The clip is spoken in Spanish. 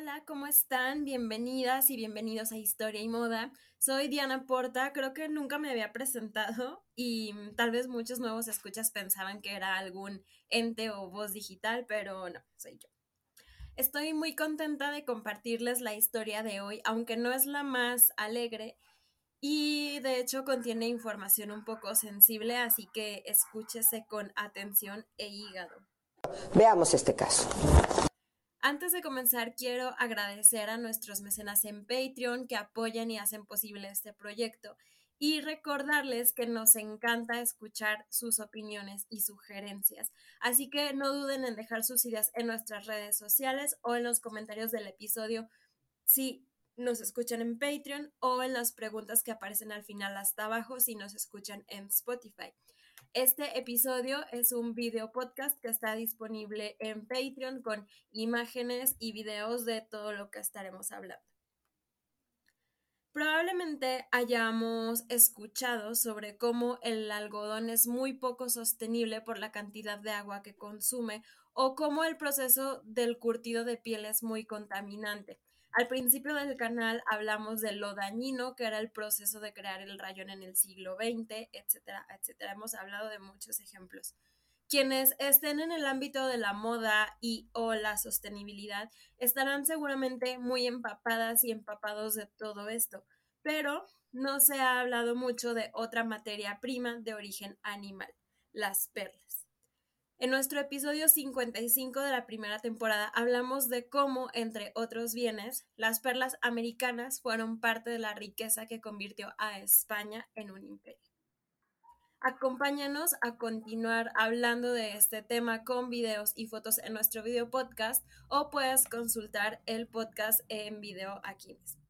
Hola, ¿cómo están? Bienvenidas y bienvenidos a Historia y Moda. Soy Diana Porta, creo que nunca me había presentado y tal vez muchos nuevos escuchas pensaban que era algún ente o voz digital, pero no, soy yo. Estoy muy contenta de compartirles la historia de hoy, aunque no es la más alegre y de hecho contiene información un poco sensible, así que escúchese con atención e hígado. Veamos este caso. Antes de comenzar, quiero agradecer a nuestros mecenas en Patreon que apoyan y hacen posible este proyecto y recordarles que nos encanta escuchar sus opiniones y sugerencias. Así que no duden en dejar sus ideas en nuestras redes sociales o en los comentarios del episodio si nos escuchan en Patreon o en las preguntas que aparecen al final hasta abajo si nos escuchan en Spotify. Este episodio es un video podcast que está disponible en Patreon con imágenes y videos de todo lo que estaremos hablando. Probablemente hayamos escuchado sobre cómo el algodón es muy poco sostenible por la cantidad de agua que consume o cómo el proceso del curtido de piel es muy contaminante. Al principio del canal hablamos de lo dañino que era el proceso de crear el rayón en el siglo XX, etcétera, etcétera. Hemos hablado de muchos ejemplos. Quienes estén en el ámbito de la moda y o la sostenibilidad estarán seguramente muy empapadas y empapados de todo esto, pero no se ha hablado mucho de otra materia prima de origen animal, las perlas. En nuestro episodio 55 de la primera temporada hablamos de cómo, entre otros bienes, las perlas americanas fueron parte de la riqueza que convirtió a España en un imperio. Acompáñanos a continuar hablando de este tema con videos y fotos en nuestro video podcast o puedes consultar el podcast en video aquí mismo.